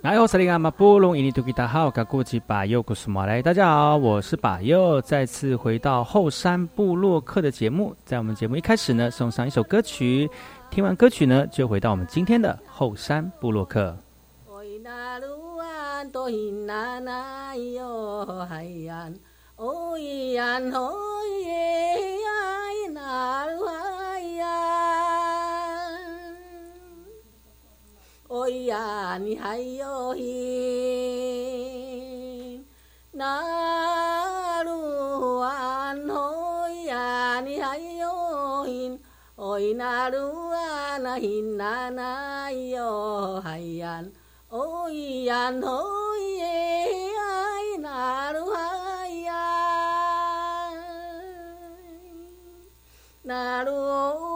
来，我是马布隆伊尼图吉达好，噶古吉巴佑古斯马来，大家好，我是巴佑，再次回到后山部落客的节目。在我们节目一开始呢，送上一首歌曲，听完歌曲呢，就回到我们今天的后山部落客。哦呀，你嗨哟嘿，娜鲁阿侬呀，你嗨哟嘿，哦娜鲁阿娜嘿娜娜哟嗨呀，哦呀侬耶嗨娜鲁嗨呀，娜鲁。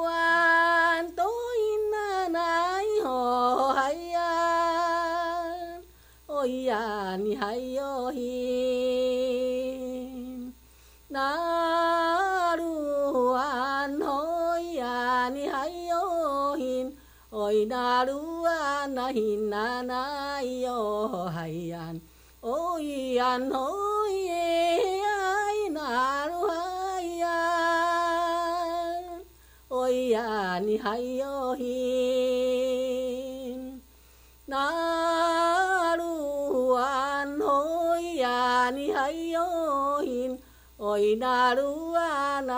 那那哟嗨呀，哦呀喏伊呀，那 oihan 哦咿呀你嗨哟咿，那 naluhayan, oihanihayohin naluhan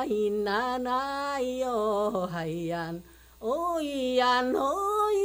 hoiyanihayohin.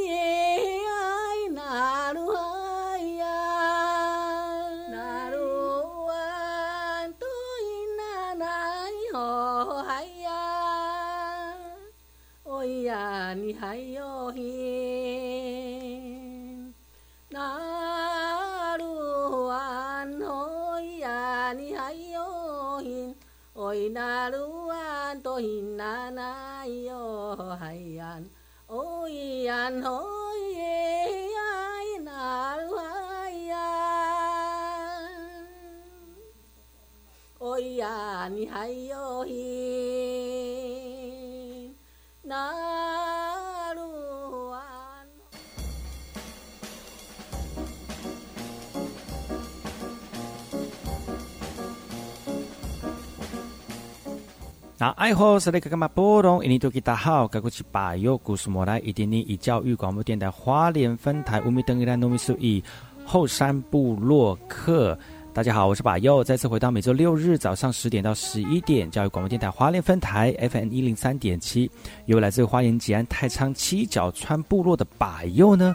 那爱好是那个干嘛波动？印尼多吉大好，该过去把右故事莫来，一点点以教育广播电台花莲分台乌米登伊兰糯米苏以后山部落客。大家好，我是把右，再次回到每周六日早上十点到十一点，教育广播电台花莲分台 FM 一零三点七，由来自花莲吉安太仓七角川部落的把右呢。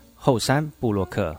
后山布洛克。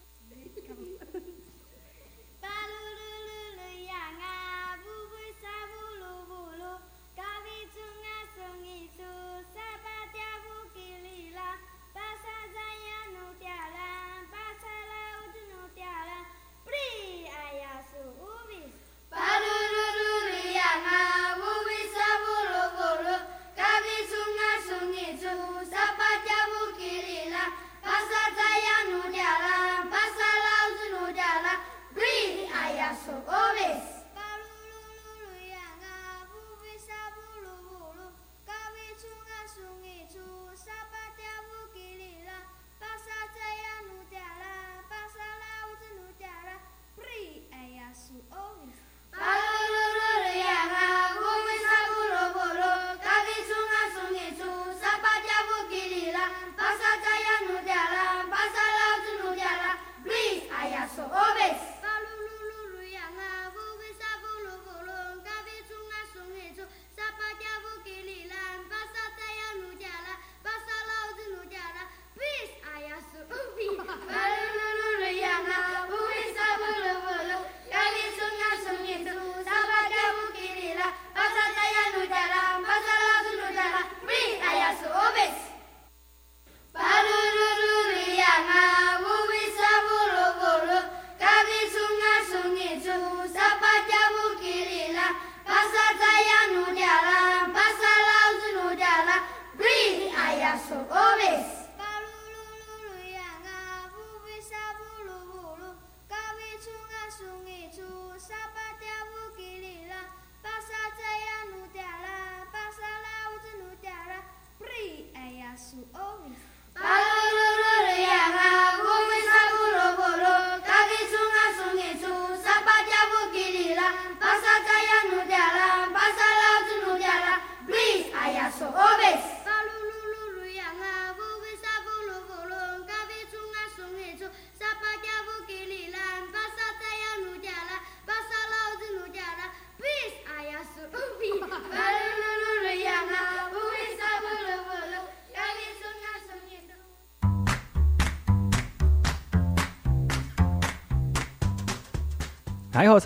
大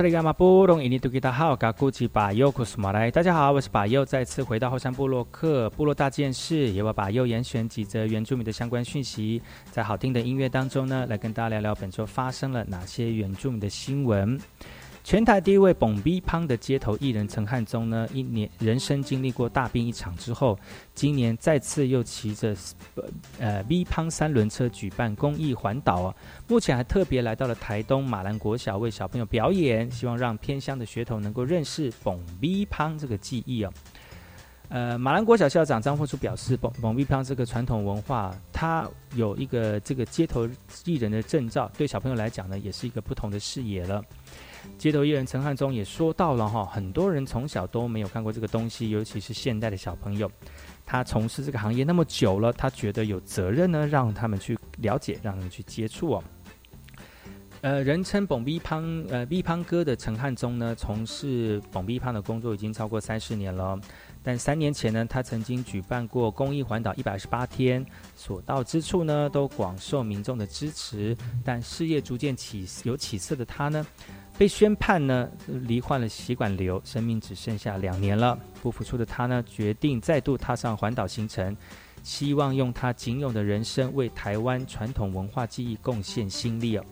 家好，我是巴佑，再次回到后山部落克部落大件事，也把巴佑严选几则原住民的相关讯息，在好听的音乐当中呢，来跟大家聊聊本周发生了哪些原住民的新闻。全台第一位蹦逼胖的街头艺人陈汉宗呢，一年人生经历过大病一场之后，今年再次又骑着呃 B 胖三轮车举办公益环岛啊，目前还特别来到了台东马兰国小为小朋友表演，希望让偏乡的学童能够认识蹦逼胖这个记忆哦。呃，马兰国小校长张凤书表示，蹦蹦逼胖这个传统文化，它有一个这个街头艺人的证照，对小朋友来讲呢，也是一个不同的视野了。街头艺人陈汉忠也说到了哈，很多人从小都没有看过这个东西，尤其是现代的小朋友。他从事这个行业那么久了，他觉得有责任呢，让他们去了解，让他们去接触哦。呃，人称“蹦逼胖”呃“逼胖哥”的陈汉忠呢，从事“蹦逼胖”的工作已经超过三十年了。但三年前呢，他曾经举办过公益环岛一百二十八天，所到之处呢，都广受民众的支持。但事业逐渐起有起色的他呢？被宣判呢，罹患了血管瘤，生命只剩下两年了。不服输的他呢，决定再度踏上环岛行程，希望用他仅有的人生为台湾传统文化记忆贡献心力哦。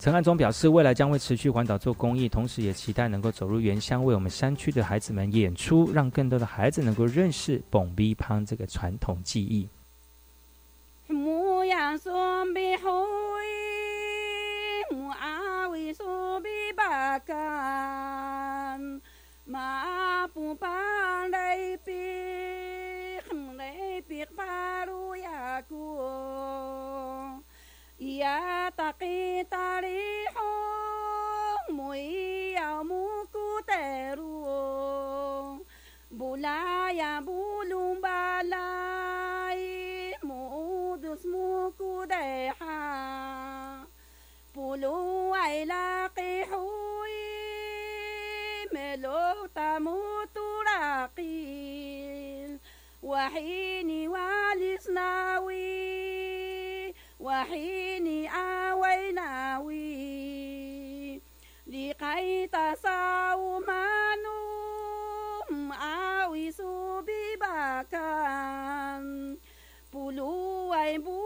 陈汉忠表示，未来将会持续环岛做公益，同时也期待能够走入原乡，为我们山区的孩子们演出，让更多的孩子能够认识蹦逼胖这个传统技艺。bakan ma pu pa dai pi khang dai pi paru ya ku ya ta tari ho mui ya mu ku teru bula ya bulum balai mu dus mu ku dai ha بولو علاقي حوي ملو تموت راقين وحيني والي صناوي وحيني آويناوي لقي تصاو مانوم آوي سوبي باكان بولو ويبو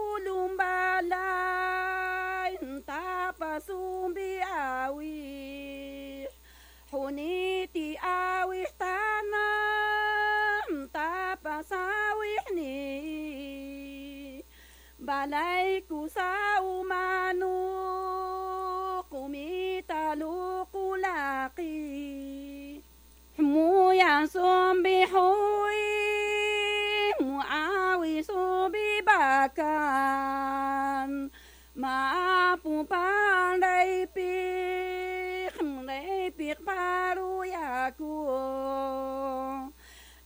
balay ku sa umano kumita lukula راقي حمويا صوم بحوي معاوي صوبي باكان ما بوبان ريبيخ ريبيخ بارو ياكو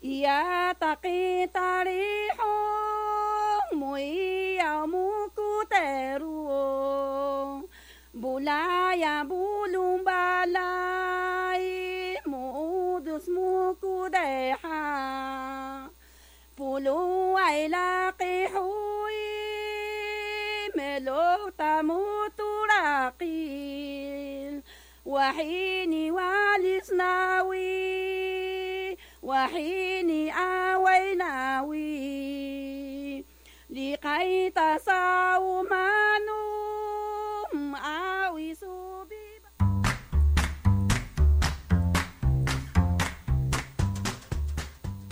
يا تقي تاريحو مويا بولايا بولوم بالاي مودس موكو ديحا بولو علاقي حوي ملو تموت راقيل وحيني والسناوي وحيني آويناوي لقي تساو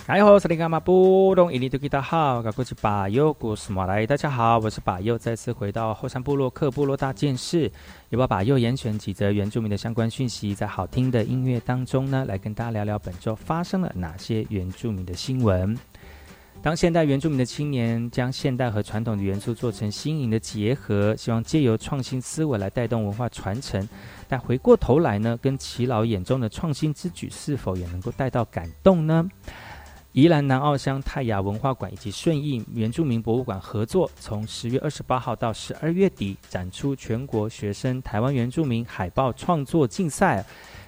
哎吼，萨利伽马布隆伊尼图吉达好，我是巴佑古斯马来。大家好，我是巴佑，再次回到后山部落克部落大件事，也把巴佑严选几则原住民的相关讯息，在好听的音乐当中呢，来跟大家聊聊本周发生了哪些原住民的新闻。当现代原住民的青年将现代和传统的元素做成新颖的结合，希望借由创新思维来带动文化传承，但回过头来呢，跟耆老眼中的创新之举是否也能够带到感动呢？宜兰南澳乡泰雅文化馆以及顺义原住民博物馆合作，从十月二十八号到十二月底展出全国学生台湾原住民海报创作竞赛，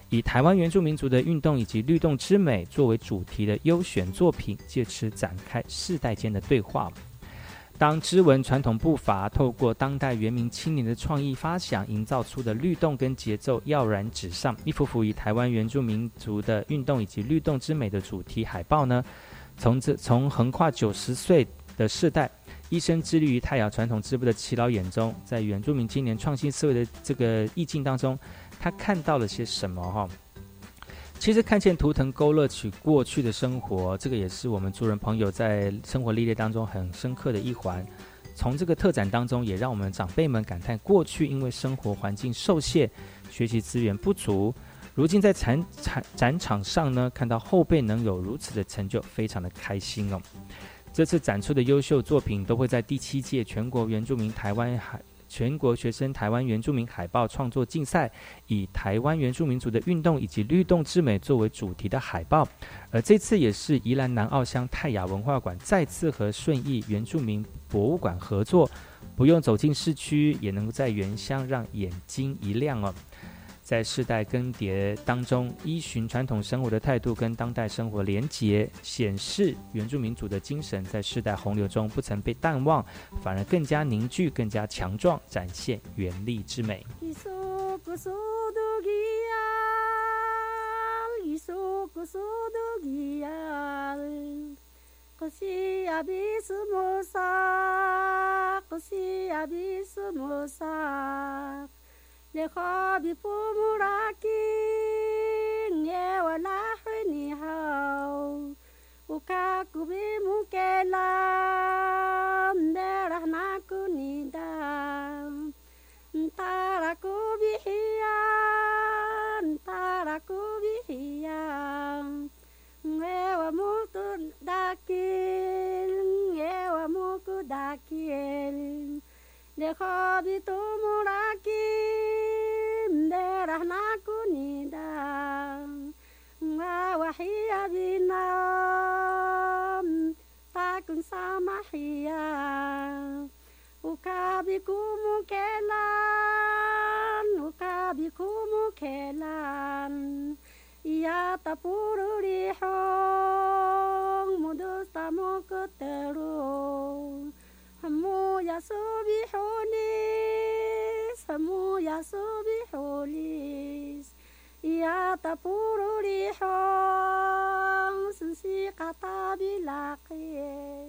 以台湾原住民族的运动以及律动之美作为主题的优选作品，借此展开世代间的对话。当织纹传统步伐透过当代原民青年的创意发想，营造出的律动跟节奏耀然纸上，一幅幅以台湾原住民族的运动以及律动之美的主题海报呢，从这从横跨九十岁的世代，一生致力于太阳传统织布的耆老眼中，在原住民青年创新思维的这个意境当中，他看到了些什么？哈。其实看见图腾勾勒起过去的生活，这个也是我们族人朋友在生活历练当中很深刻的一环。从这个特展当中，也让我们长辈们感叹过去因为生活环境受限，学习资源不足，如今在展展展场上呢，看到后辈能有如此的成就，非常的开心哦。这次展出的优秀作品都会在第七届全国原住民台湾海。全国学生台湾原住民海报创作竞赛，以台湾原住民族的运动以及律动之美作为主题的海报，而这次也是宜兰南澳乡泰雅文化馆再次和顺义原住民博物馆合作，不用走进市区，也能够在原乡让眼睛一亮哦。在世代更迭当中，依循传统生活的态度跟当代生活连结，显示原住民族的精神在世代洪流中不曾被淡忘，反而更加凝聚、更加强壮，展现原力之美。لخا بفمراكين يا ولا حني هاو وكاكو بمكلام درح ناكو ندام تاركو بحيان تاركو بحيان Ewa muku dakil, ewa muku dakil, dekha bitumurakim, derah merah na kunidam mawahia binam takun sama hia ukabi kumu kelan ukabi kumu kelan ia tapuru lihong mudus tamu keteru Hamu ya subihunin سمو يصبح ليس يا تبور ريح سنسي قطع بلاقي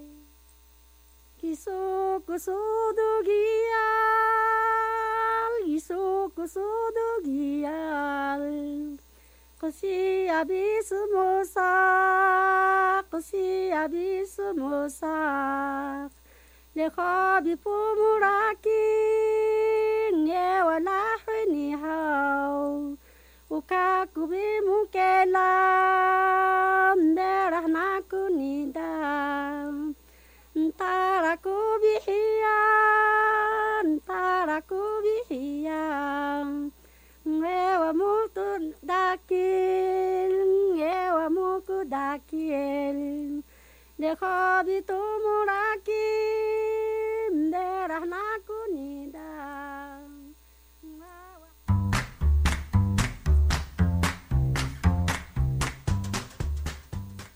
كيسو كسودو جيال كيسو كسودو جيال قسي أبيس موسى قسي أبيس موسى لخابي بومراكي wala ni hao uka kubi mukela derah nida ntara kubi hiya ntara kubi hiya ngewa mutu dakil ngewa muku dakil dekho bitu murakil derah nida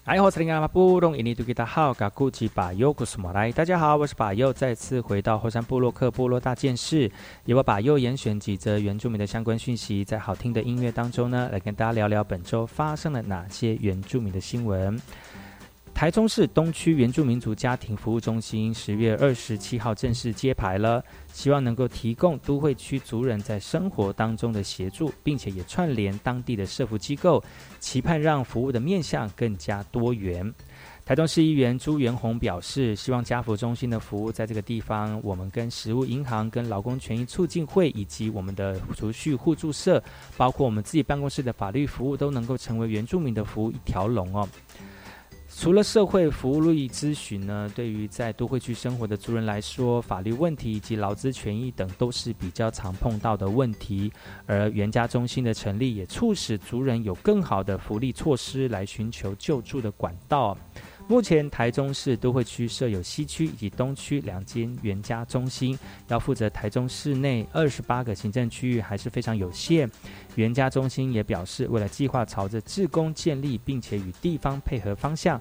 哎，我是林阿马布隆，印尼杜吉达好，嘎古吉巴尤古斯莫来。大家好，我是巴尤，再次回到后山部落克部落大件事，由我巴尤严选几则原住民的相关讯息，在好听的音乐当中呢，来跟大家聊聊本周发生了哪些原住民的新闻。台中市东区原住民族家庭服务中心十月二十七号正式揭牌了，希望能够提供都会区族人在生活当中的协助，并且也串联当地的社服机构，期盼让服务的面向更加多元。台中市议员朱元宏表示，希望家福中心的服务在这个地方，我们跟食物银行、跟劳工权益促进会以及我们的储蓄互助社，包括我们自己办公室的法律服务，都能够成为原住民的服务一条龙哦。除了社会服务律咨询呢，对于在都会区生活的族人来说，法律问题以及劳资权益等都是比较常碰到的问题。而原家中心的成立，也促使族人有更好的福利措施来寻求救助的管道。目前台中市都会区设有西区以及东区两间原家中心，要负责台中市内二十八个行政区域还是非常有限。原家中心也表示，为了计划朝着自工建立，并且与地方配合方向，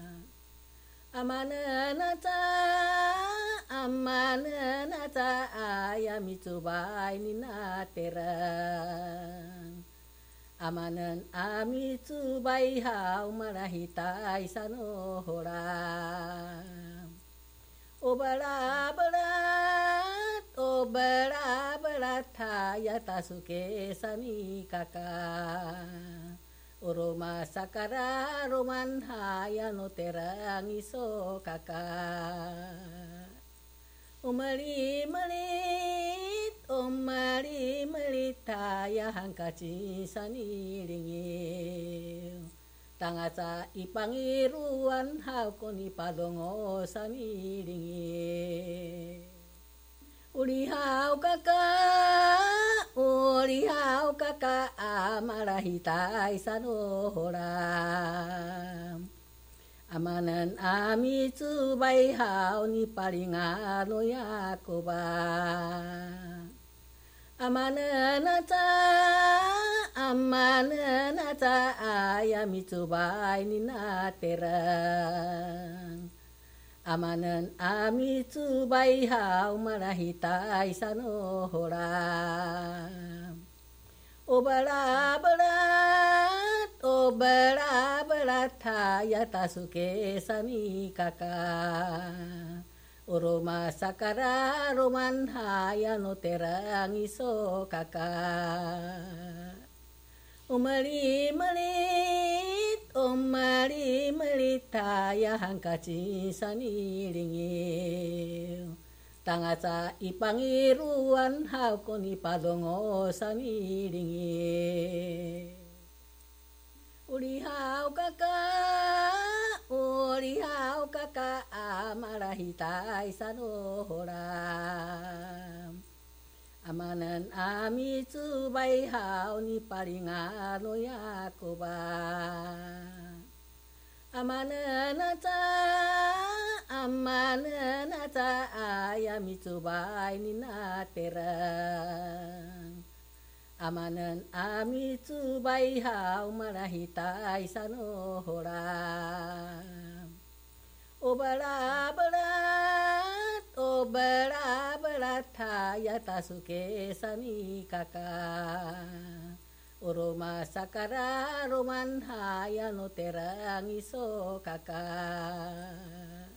Amananata amananata ayami tsubai ninateran amanen amitsu bai ha umarahitai sano hora. Obabada obabada tayatasuke sami kakak Roma sakara roman haya no terang iso kaka Umali melit, umali melit Taya hangka cisa nilingil Tangasa ipangiruan ruan hauko ni padongo sa nilingil Uli hau kaka, かかあまらひたいさのほらあまなんあみつばいはおにぱりがのやこばあまななたあまななたあやみつばいになてら Amanan ami tsubai hau marahita isano hora. Obala berat, obala berat, ya tasuke sami kakak. Oroma sakara roman haya no terang iso kaka. Umali melit, umali melit haya hangkaci sani ringil. Tangasa ipangiruan hakon ipadongo sanilingi. Ulihau kakak, ulihau kakak amarahitai sanohoram. Amanan ami tsubai hau ni paringano yakoban. amananata amananata ayamitubainina terang amanan amitubai hau manahitai sanohorang obara berat obara berat hayata Oroma sakara roman haya no terangi so kakak.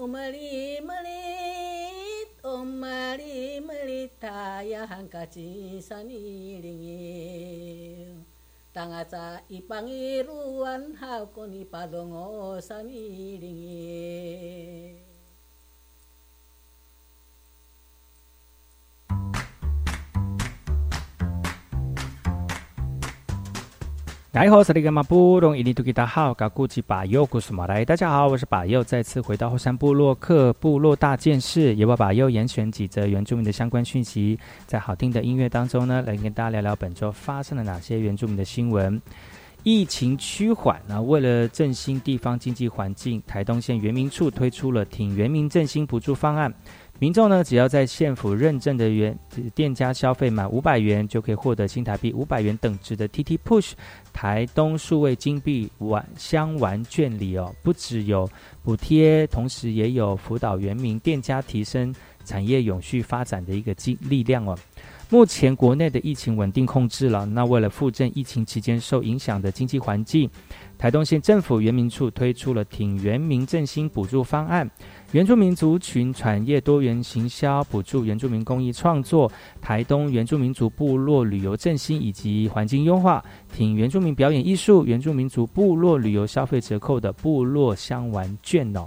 Umali melit, umali melit taya hangkaci saniringi Tangasa ipangiruan hakoni padongo saniringi 大好，是那个马布隆伊尼图吉达好，噶古吉巴尤古苏马来。大家好，我是巴佑，再次回到后山部落克部落大件事，也把巴佑严选几则原住民的相关讯息，在好听的音乐当中呢，来跟大家聊聊本周发生了哪些原住民的新闻。疫情趋缓，那为了振兴地方经济环境，台东县原民处推出了挺原民振兴补助方案。民众呢，只要在县府认证的原店家消费满五百元，就可以获得新台币五百元等值的 TT Push 台东数位金币玩香玩券礼哦。不只有补贴，同时也有辅导原民店家提升产业永续发展的一个力力量哦。目前国内的疫情稳定控制了，那为了复振疫情期间受影响的经济环境，台东县政府原民处推出了挺原民振兴补助方案。原住民族群产业多元行销补助、原住民公益创作、台东原住民族部落旅游振兴以及环境优化，挺原住民表演艺术、原住民族部落旅游消费折扣的部落香玩券哦。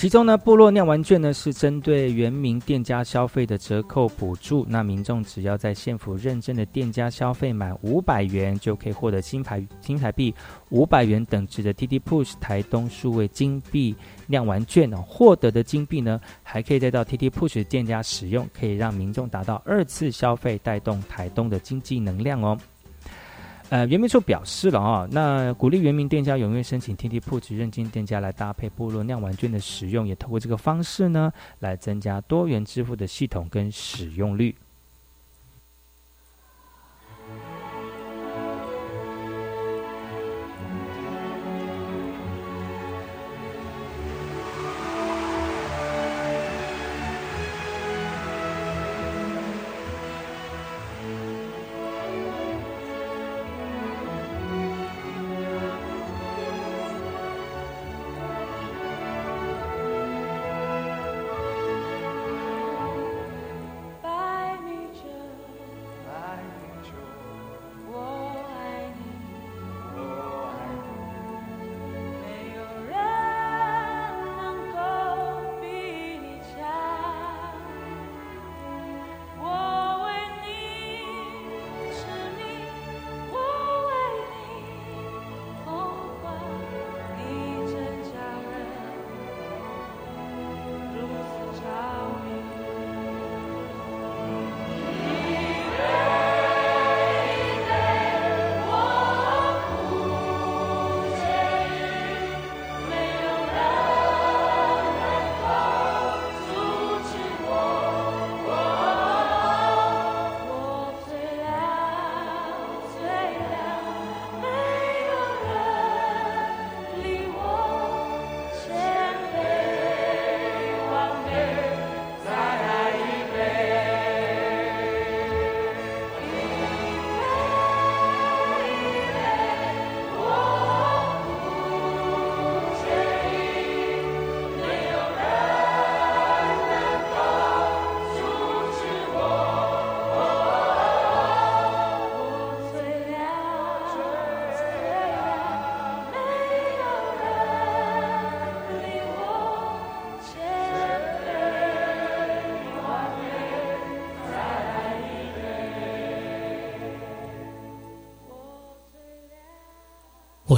其中呢，部落酿玩券呢是针对原名店家消费的折扣补助。那民众只要在县府认证的店家消费满五百元，就可以获得新台新台币五百元等值的 TT Push 台东数位金币酿玩券哦。获得的金币呢，还可以再到 TT Push 店家使用，可以让民众达到二次消费，带动台东的经济能量哦。呃，原民处表示了啊，那鼓励原民店家踊跃申请 T T 铺子认金店家来搭配部落酿完券的使用，也透过这个方式呢，来增加多元支付的系统跟使用率。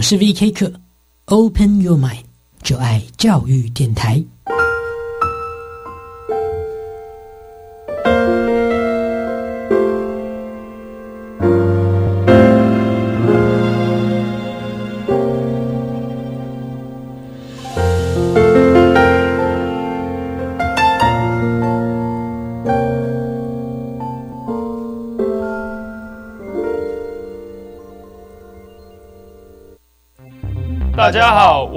我是 V.K. 课，Open Your Mind，就爱教育电台。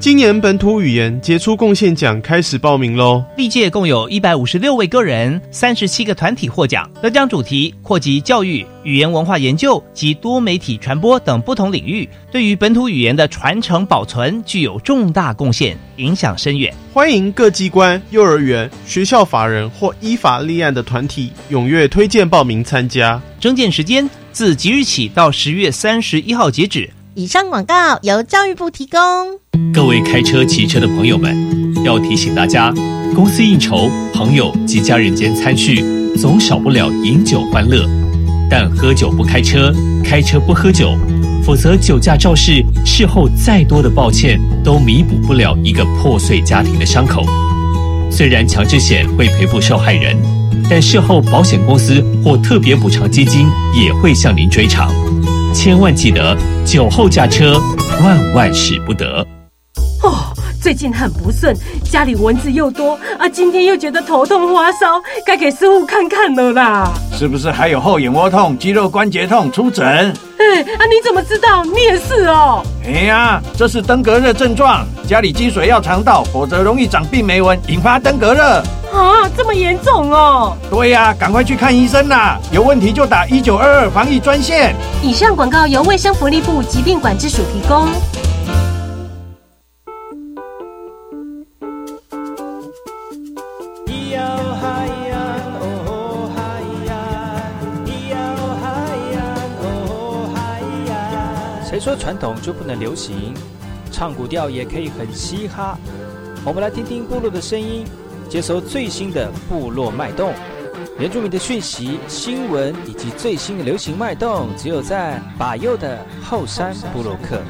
今年本土语言杰出贡献奖开始报名喽！历届共有一百五十六位个人、三十七个团体获奖，得奖主题扩及教育、语言文化研究及多媒体传播等不同领域，对于本土语言的传承保存具有重大贡献，影响深远。欢迎各机关、幼儿园、学校法人或依法立案的团体踊跃推荐报名参加。征件时间自即日起到十月三十一号截止。以上广告由教育部提供。各位开车、骑车的朋友们，要提醒大家：公司应酬、朋友及家人间餐叙，总少不了饮酒欢乐。但喝酒不开车，开车不喝酒，否则酒驾肇事，事后再多的抱歉，都弥补不了一个破碎家庭的伤口。虽然强制险会赔付受害人，但事后保险公司或特别补偿基金也会向您追偿。千万记得，酒后驾车，万万使不得。哦，最近很不顺，家里蚊子又多啊，今天又觉得头痛发烧，该给师傅看看了啦。是不是还有后眼窝痛、肌肉关节痛？出诊。哎，啊，你怎么知道？你也是哦。哎呀，这是登革热症状，家里积水要肠道，否则容易长病媒蚊，引发登革热。啊，这么严重哦！对呀，赶快去看医生啦！有问题就打一九二二防疫专线。以上广告由卫生福利部疾病管制署提供。谁说传统就不能流行？唱古调也可以很嘻哈。我们来听听部落的声音。接收最新的部落脉动、原住民的讯息、新闻以及最新的流行脉动，只有在把右的后山部落克。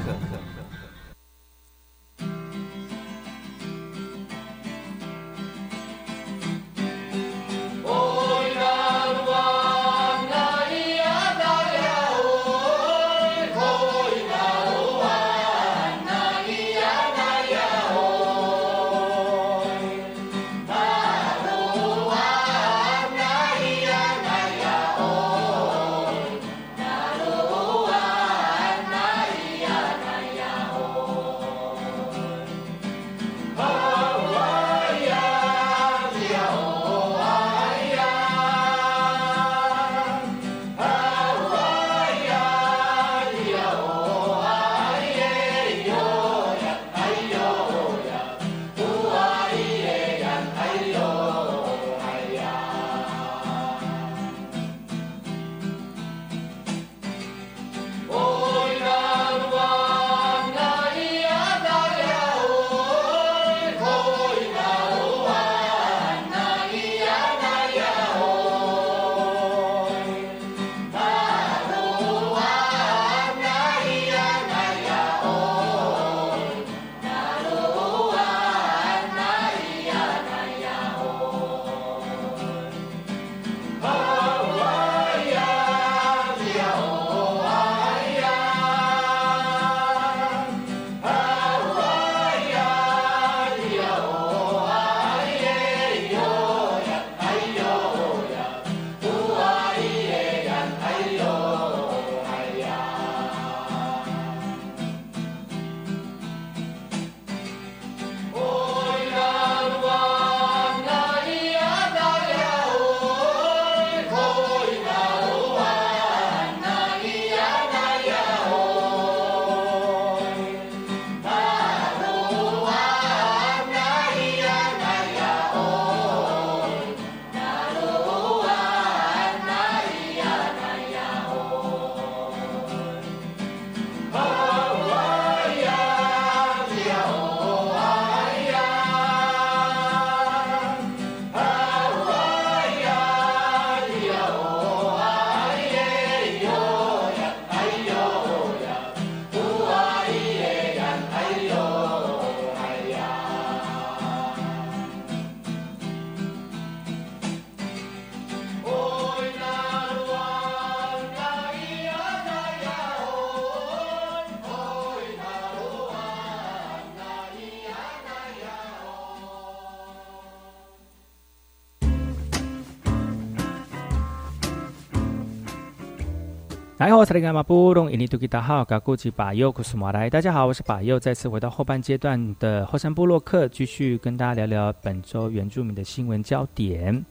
大家好，我是马布隆，印尼多吉达号，噶古吉巴尤库斯马来。大家好，我是巴尤，再次回到后半阶段的后山部落客，继续跟大家聊聊本周原住民的新闻焦点。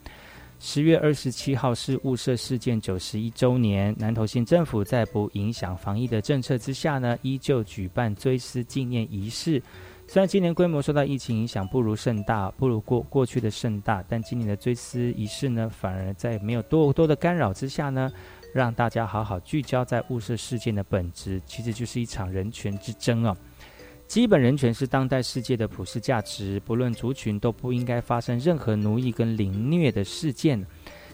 十月二十七号是雾社事件九十一周年，南投县政府在不影响防疫的政策之下呢，依旧举办追思纪念仪式。虽然今年规模受到疫情影响，不如盛大，不如过过去的盛大，但今年的追思仪式呢，反而在没有多多的干扰之下呢。让大家好好聚焦在雾社事件的本质，其实就是一场人权之争哦。基本人权是当代世界的普世价值，不论族群都不应该发生任何奴役跟凌虐的事件。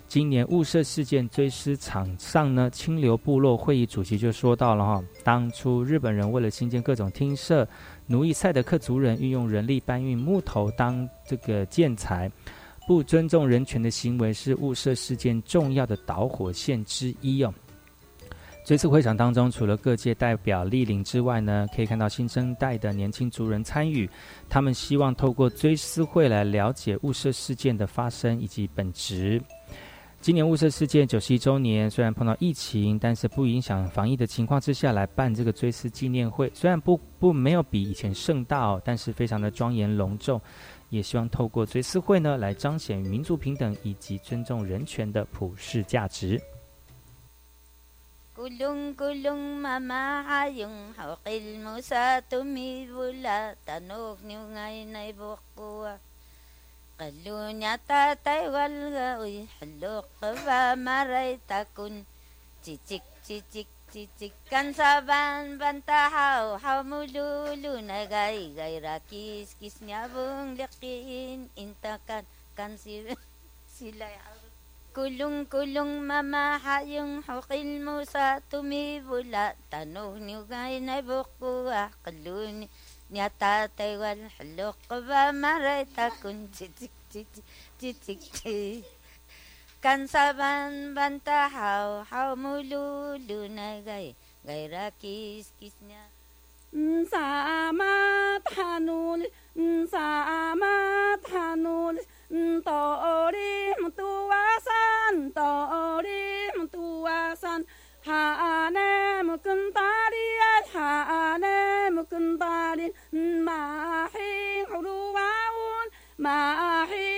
今年雾社事件追思场上呢，清流部落会议主席就说到了哈，当初日本人为了新建各种厅舍，奴役赛德克族人，运用人力搬运木头当这个建材。不尊重人权的行为是雾社事件重要的导火线之一哦。这次会场当中，除了各界代表莅临之外呢，可以看到新生代的年轻族人参与。他们希望透过追思会来了解雾社事件的发生以及本质。今年雾社事件九十一周年，虽然碰到疫情，但是不影响防疫的情况之下来办这个追思纪念会，虽然不不没有比以前盛大哦，但是非常的庄严隆重。也希望透过追思会呢，来彰显民族平等以及尊重人权的普世价值。Cicikan saban bantahau hau mululu nagai gai rakis kis nyabung lekin intakan kan si sila kulung kulung mama hayung hukil musa tumi bula tanuh ni gai na buku ah, akulun nyata taiwan halok ba maray takun cicik cicik cicik cicik كنصبا بنت حو حو مولودون غير غير كيس كيسنا مسامات حنول مسامات حنول طوري متواسان طوري متواسان حانم كنطاري حانم كنطاري ما حين حلوان ما حين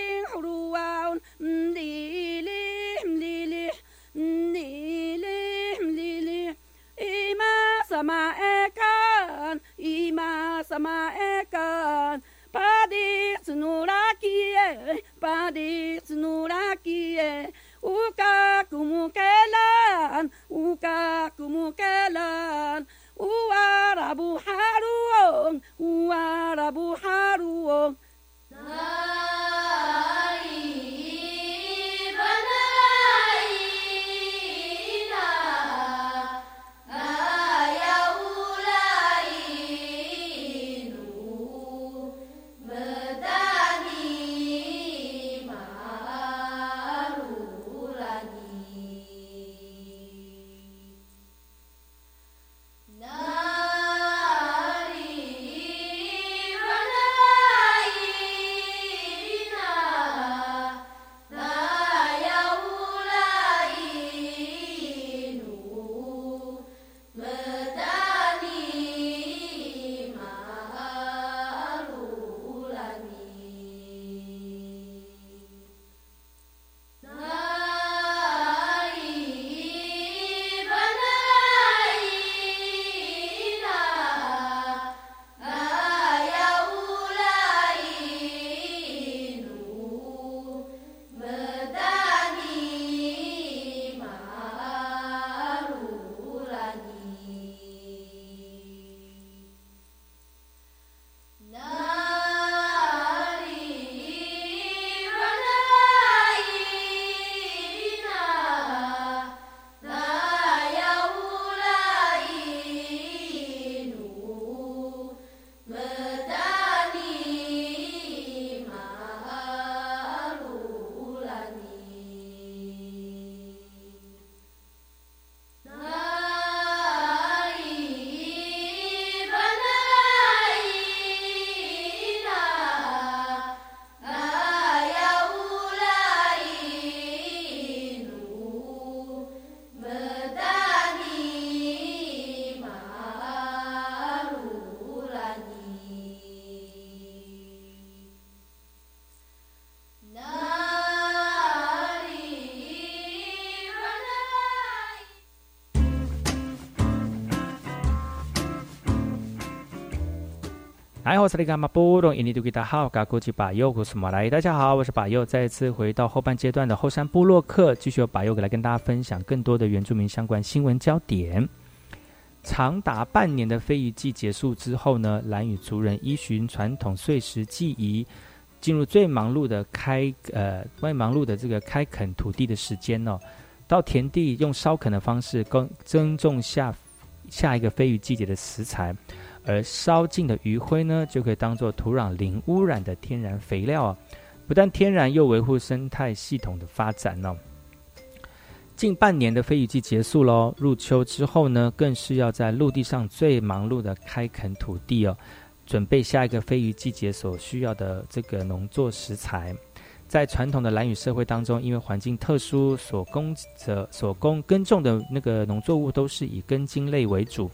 samaekan ima samaekan padis nurakie padis nurakie uka kumukelan uka kumukelan. Uarabu haruong uarabu haruong. 哎，我是那个马布隆，印尼多吉达好，嘎古吉巴尤古斯马来，大家好，我是巴尤，再次回到后半阶段的后山部落客，继续由巴尤来跟大家分享更多的原住民相关新闻焦点。长达半年的飞鱼季结束之后呢，蓝屿族人依循传统碎石祭仪，进入最忙碌的开呃最忙碌的这个开垦土地的时间哦，到田地用烧垦的方式耕耕种下下一个飞鱼季节的食材。而烧尽的余灰呢，就可以当做土壤零污染的天然肥料啊！不但天然，又维护生态系统的发展哦。近半年的飞鱼季结束喽，入秋之后呢，更是要在陆地上最忙碌的开垦土地哦，准备下一个飞鱼季节所需要的这个农作食材。在传统的蓝屿社会当中，因为环境特殊，所供者所供耕种的那个农作物都是以根茎类为主。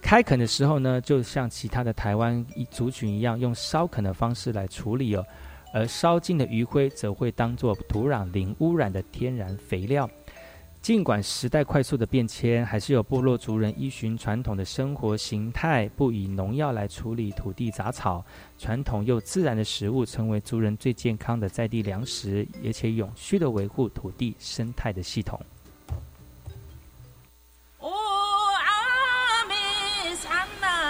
开垦的时候呢，就像其他的台湾族群一样，用烧垦的方式来处理哦。而烧尽的余灰则会当做土壤零污染的天然肥料。尽管时代快速的变迁，还是有部落族人依循传统的生活形态，不以农药来处理土地杂草，传统又自然的食物，成为族人最健康的在地粮食，而且永续的维护土地生态的系统。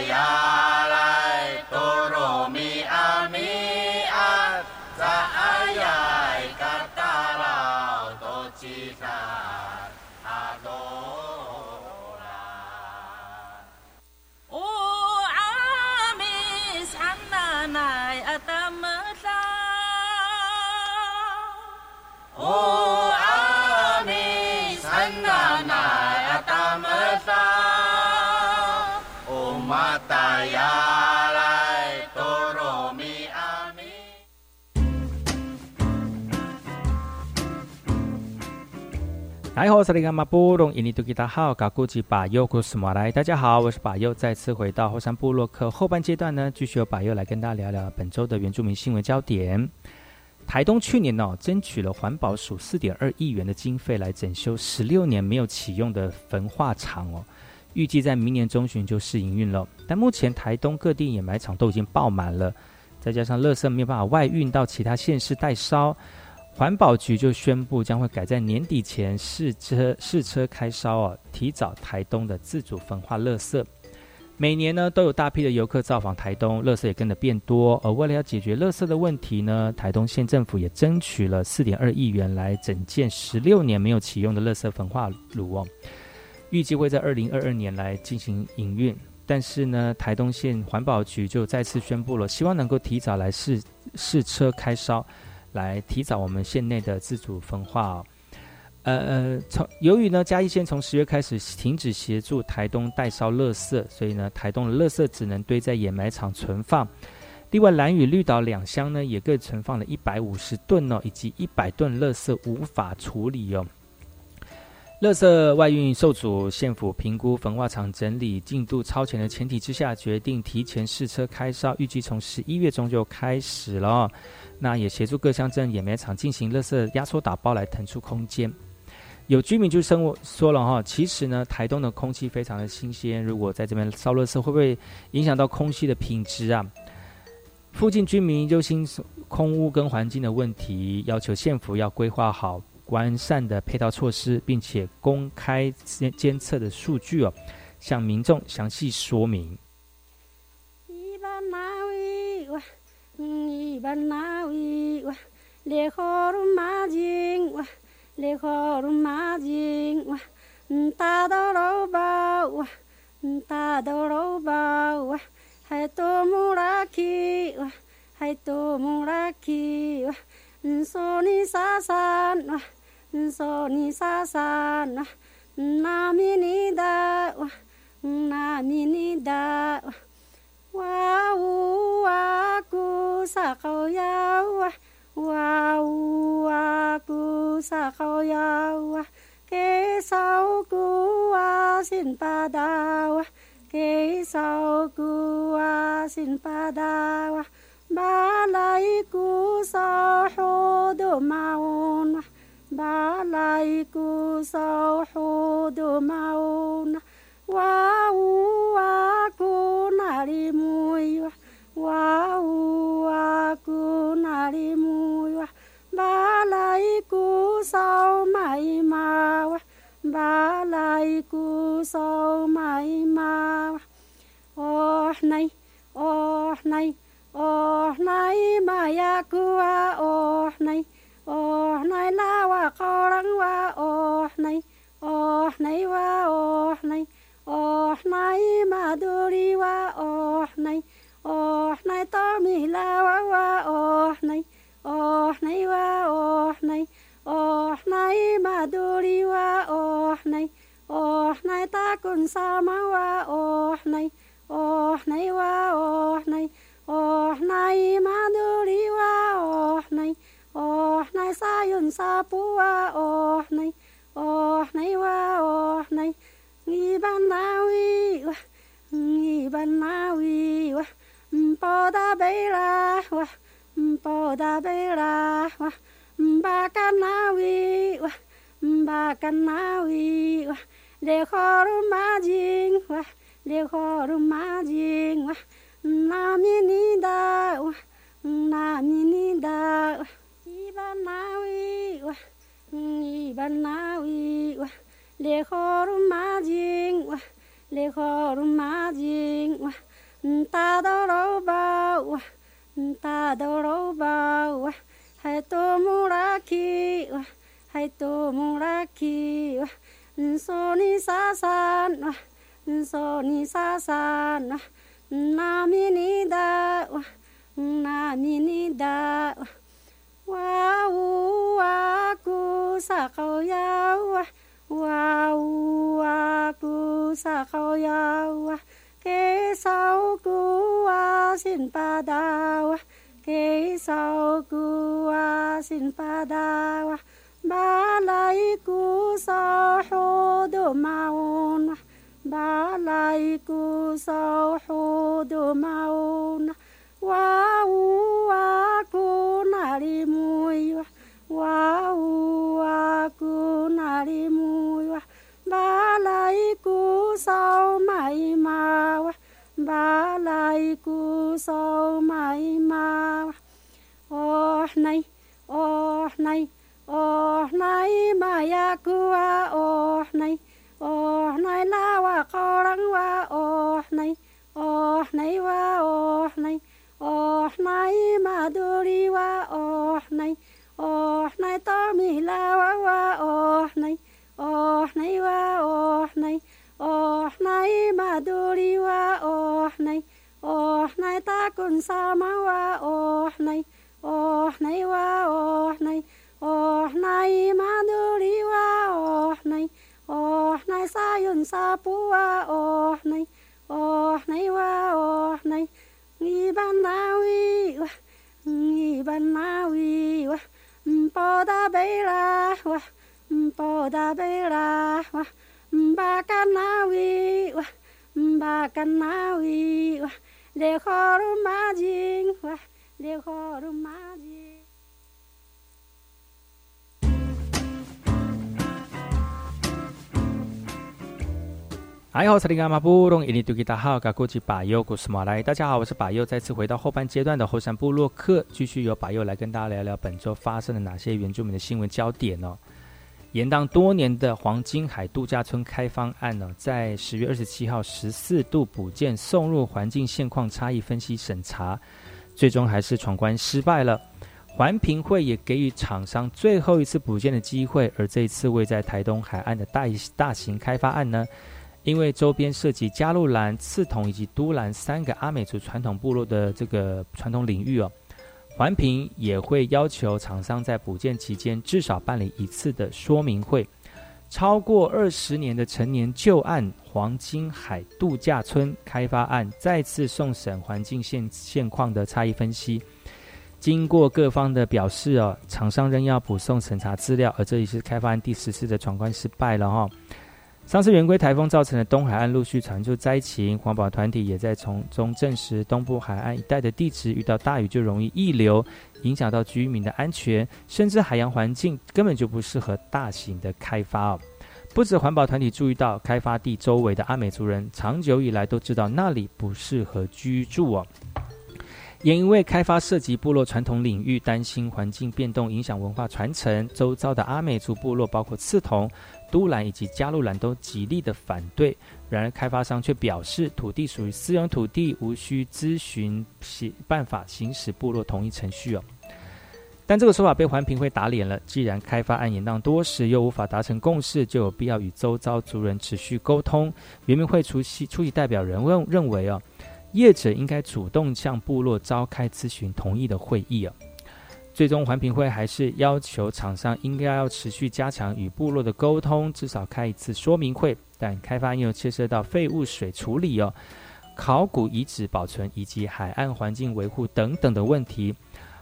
Yeah. 来好，萨利甘马布隆印尼多吉达好，嘎古吉巴尤古斯马来，大家好，我是巴尤，再次回到后山部落客后半阶段呢，继续由巴尤来跟大家聊聊本周的原住民新闻焦点。台东去年哦，争取了环保署四点二亿元的经费来整修十六年没有启用的焚化厂哦，预计在明年中旬就试营运了。但目前台东各地掩埋场都已经爆满了，再加上垃圾没有办法外运到其他县市代烧，环保局就宣布将会改在年底前试车试车开烧哦，提早台东的自主焚化垃圾。每年呢都有大批的游客造访台东，垃圾也跟着变多。而为了要解决垃圾的问题呢，台东县政府也争取了四点二亿元来整建十六年没有启用的垃圾焚化炉哦，预计会在二零二二年来进行营运。但是呢，台东县环保局就再次宣布了，希望能够提早来试试车开烧，来提早我们县内的自主焚化哦。呃呃，从由于呢，嘉义县从十月开始停止协助台东代烧垃圾，所以呢，台东的垃圾只能堆在掩埋场存放。另外，蓝屿绿岛两乡呢，也各存放了一百五十吨哦，以及一百吨垃圾无法处理哦。垃圾外运受阻，县府评估焚化厂整理进度超前的前提之下，决定提前试车开烧，预计从十一月中就开始了。那也协助各乡镇掩埋场进行垃圾压缩打包来腾出空间。有居民就生活说了哈，其实呢，台东的空气非常的新鲜，如果在这边烧垃圾，会不会影响到空气的品质啊？附近居民忧心空污跟环境的问题，要求县府要规划好完善的配套措施，并且公开监监测的数据哦，向民众详细说明。ban na uy, wa le kho ru ma jing wa le kho ru ma jing wa ta do ro bao, wa ta do ro bao, wa hai to mu ra ki wa hai to mu ra ki wa so ni sa san wa so ni sa san wa na mi ni da wa na mi ni da wa wa u wa ku sa khao ya wa wa u wa ku sa ya wa ku wa sin pa da wa sau cu a xin pa da wa ba lai ho do maun ba lai cu ho do maun wa u nari mui wa wa u a cu nari mui wa ba lai cu sau mai ma wa ba lai cu sau mai ma oh nay oh nay oh nay ma ya ku wa oh nay oh nay la wa kho rang wa oh nay oh nay wa oh nay Oh ohnai maduri wa ohnai ohnai to la wa wa ohnai ohnai wa ohnai ohnai maduri wa ohnai ohnai ta kun sa ma wa ohnai ohnai wa ohnai ohnai maduri wa Oh này Oh này Sa Yun sa pu wa ohnai ohnai wa Oh ohnai 你把那位哇，你把那位哇，嗯，把大贝拉哇，嗯，把大贝拉哇，嗯，把个那位哇，嗯，把个那位哇，烈火如马金哇，烈火如马金哇，那米尼达哇，那米尼达哇，你把那位哇，你把那位哇。lê khó rùm má dinh wa lê khó rùm má dinh wa ta đâu đâu ba wa ta đâu đâu ba wa hai tô mu ra khi wa hai tô mu ra khi wa so ni sa san wa so ni sa san wa na mi ni da wa na mi ni da wa wa ku sa kau ya wa wa wa ku sa khao ya wa ke sao ku wa sin pa da wa ke sau ku wa sin pa da wa ba lai ku sa ho do maun ba lai ku sa ho do maun wa u a cu na ri mu wa wa u a cu na ri mu wa ba lai cu sau mai ma ba lai cu sau oh oh oh mai ma ô nay ô nay ô nay ma ya cu a ô nay oh nay la wa kho răng wa ô nay ô nay wa ô nay ô nay ma du ri wa ô nay ô nay to mi la wa wa ô nay ô nay wa ô nay oh nai maduri wa oh nai oh nai ta kun sama wa oh nai oh nai wa oh nai oh nai maduri wa oh nai oh nai sayun sapu wa oh nai oh nai wa oh nai ngi ban nawi wa ngi ban nawi wa, mpo da bela wa, mpo da bela wa. Ba can na wi wa ba can na wi wa le kho ru ma jing wa le kho ru ma jing 哎好，萨利伽马布隆伊尼杜吉达好，噶古吉巴尤古斯马来，大家好，我是巴尤，再次回到后半阶段的后山部落客，继续由巴尤来跟大家聊聊本周发生了哪些原住民的新闻焦点哦。延宕多年的黄金海度假村开发案呢，在十月二十七号十四度补件送入环境现况差异分析审查，最终还是闯关失败了。环评会也给予厂商最后一次补件的机会，而这一次位在台东海岸的大大型开发案呢？因为周边涉及加路兰、刺桐以及都兰三个阿美族传统部落的这个传统领域哦，环评也会要求厂商在补建期间至少办理一次的说明会。超过二十年的陈年旧案黄金海度假村开发案再次送审环境现现况的差异分析，经过各方的表示哦，厂商仍要补送审查资料，而这里是开发案第十次的闯关失败了哈。上次圆规台风造成的东海岸陆续传出灾情，环保团体也在从中证实，东部海岸一带的地质遇到大雨就容易溢流，影响到居民的安全，甚至海洋环境根本就不适合大型的开发哦。不止环保团体注意到，开发地周围的阿美族人长久以来都知道那里不适合居住哦，也因为开发涉及部落传统领域，担心环境变动影响文化传承，周遭的阿美族部落包括刺桐。都兰以及加路兰都极力的反对，然而开发商却表示土地属于私有土地，无需咨询行办法行使部落同意程序哦。但这个说法被环评会打脸了。既然开发案延宕多时，又无法达成共识，就有必要与周遭族人持续沟通。原民会出席出席代表人认认为哦，业者应该主动向部落召开咨询同意的会议哦。最终，环评会还是要求厂商应该要持续加强与部落的沟通，至少开一次说明会。但开发又牵涉到废物水处理哦、考古遗址保存以及海岸环境维护等等的问题。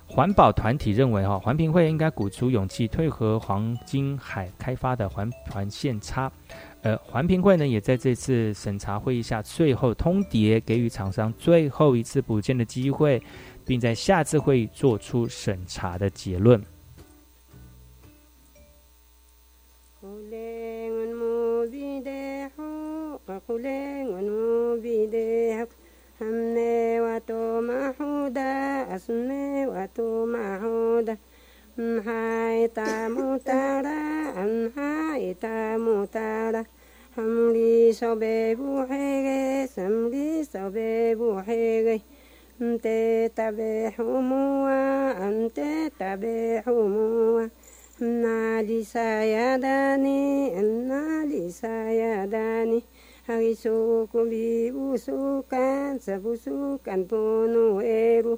环保团体认为，哈环评会应该鼓足勇气，退和黄金海开发的环环线差。呃环评会呢，也在这次审查会议下，最后通牒给予厂商最后一次补建的机会。并在下次会议做出审查的结论。Ante tabe humua ante tabe humua na lisayadani na lisayadani hari sukumbi usukan sabusukan puno eru.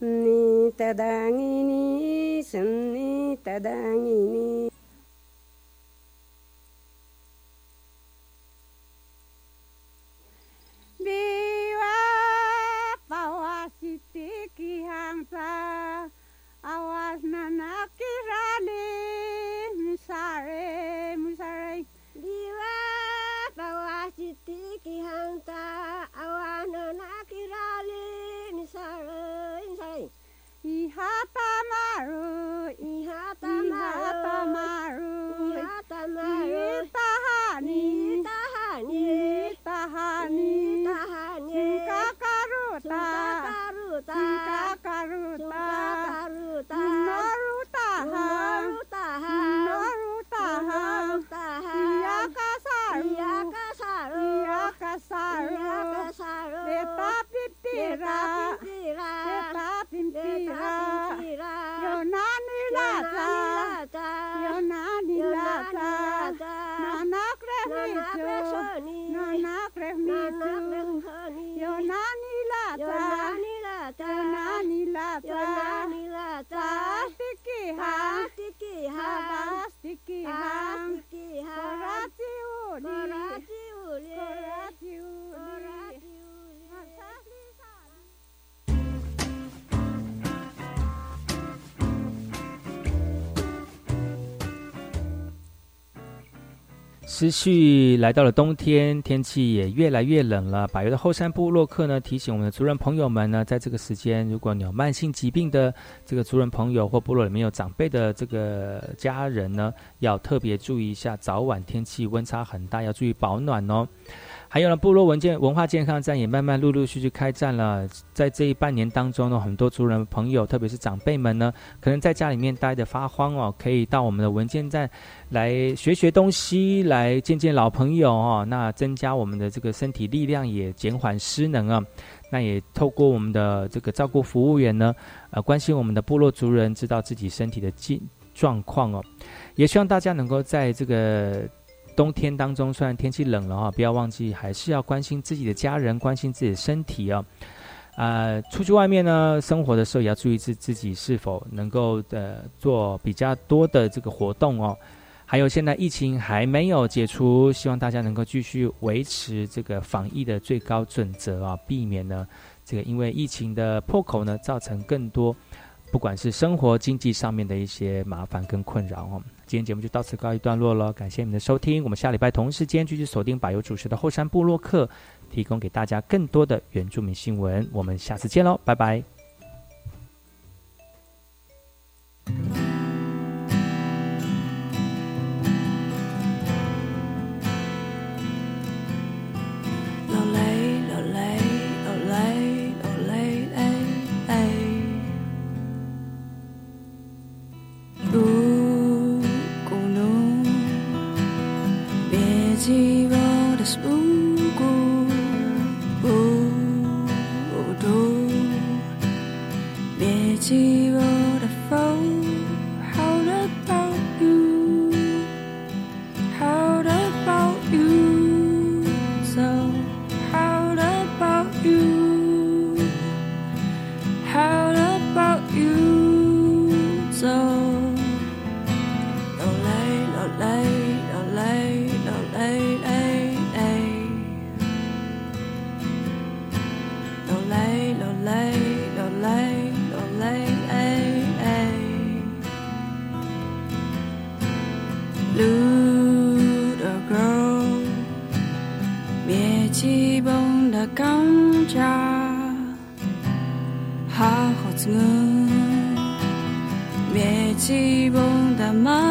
Ni tadangini seni tadangini Viva hansa awas nanaki rani misare misare a bawah titi ki hansa awas nanaki rani misare misare ihata maru ihata maru 持续来到了冬天，天气也越来越冷了。百越的后山部落客呢提醒我们的族人朋友们呢，在这个时间，如果你有慢性疾病的这个族人朋友或部落里面有长辈的这个家人呢，要特别注意一下，早晚天气温差很大，要注意保暖哦。还有呢，部落文件文化健康站也慢慢陆陆续续开站了。在这一半年当中呢，很多族人朋友，特别是长辈们呢，可能在家里面待的发慌哦，可以到我们的文件站来学学东西，来见见老朋友哦。那增加我们的这个身体力量，也减缓失能啊。那也透过我们的这个照顾服务员呢，呃，关心我们的部落族人，知道自己身体的健状况哦。也希望大家能够在这个。冬天当中，虽然天气冷了啊，不要忘记还是要关心自己的家人，关心自己的身体哦。啊，出去外面呢，生活的时候也要注意自自己是否能够呃做比较多的这个活动哦。还有，现在疫情还没有解除，希望大家能够继续维持这个防疫的最高准则啊，避免呢这个因为疫情的破口呢，造成更多不管是生活经济上面的一些麻烦跟困扰哦。今天节目就到此告一段落了，感谢你们的收听。我们下礼拜同时间继续锁定百油主持的后山部落客，提供给大家更多的原住民新闻。我们下次见喽，拜拜。家，好好子，别急，不打骂。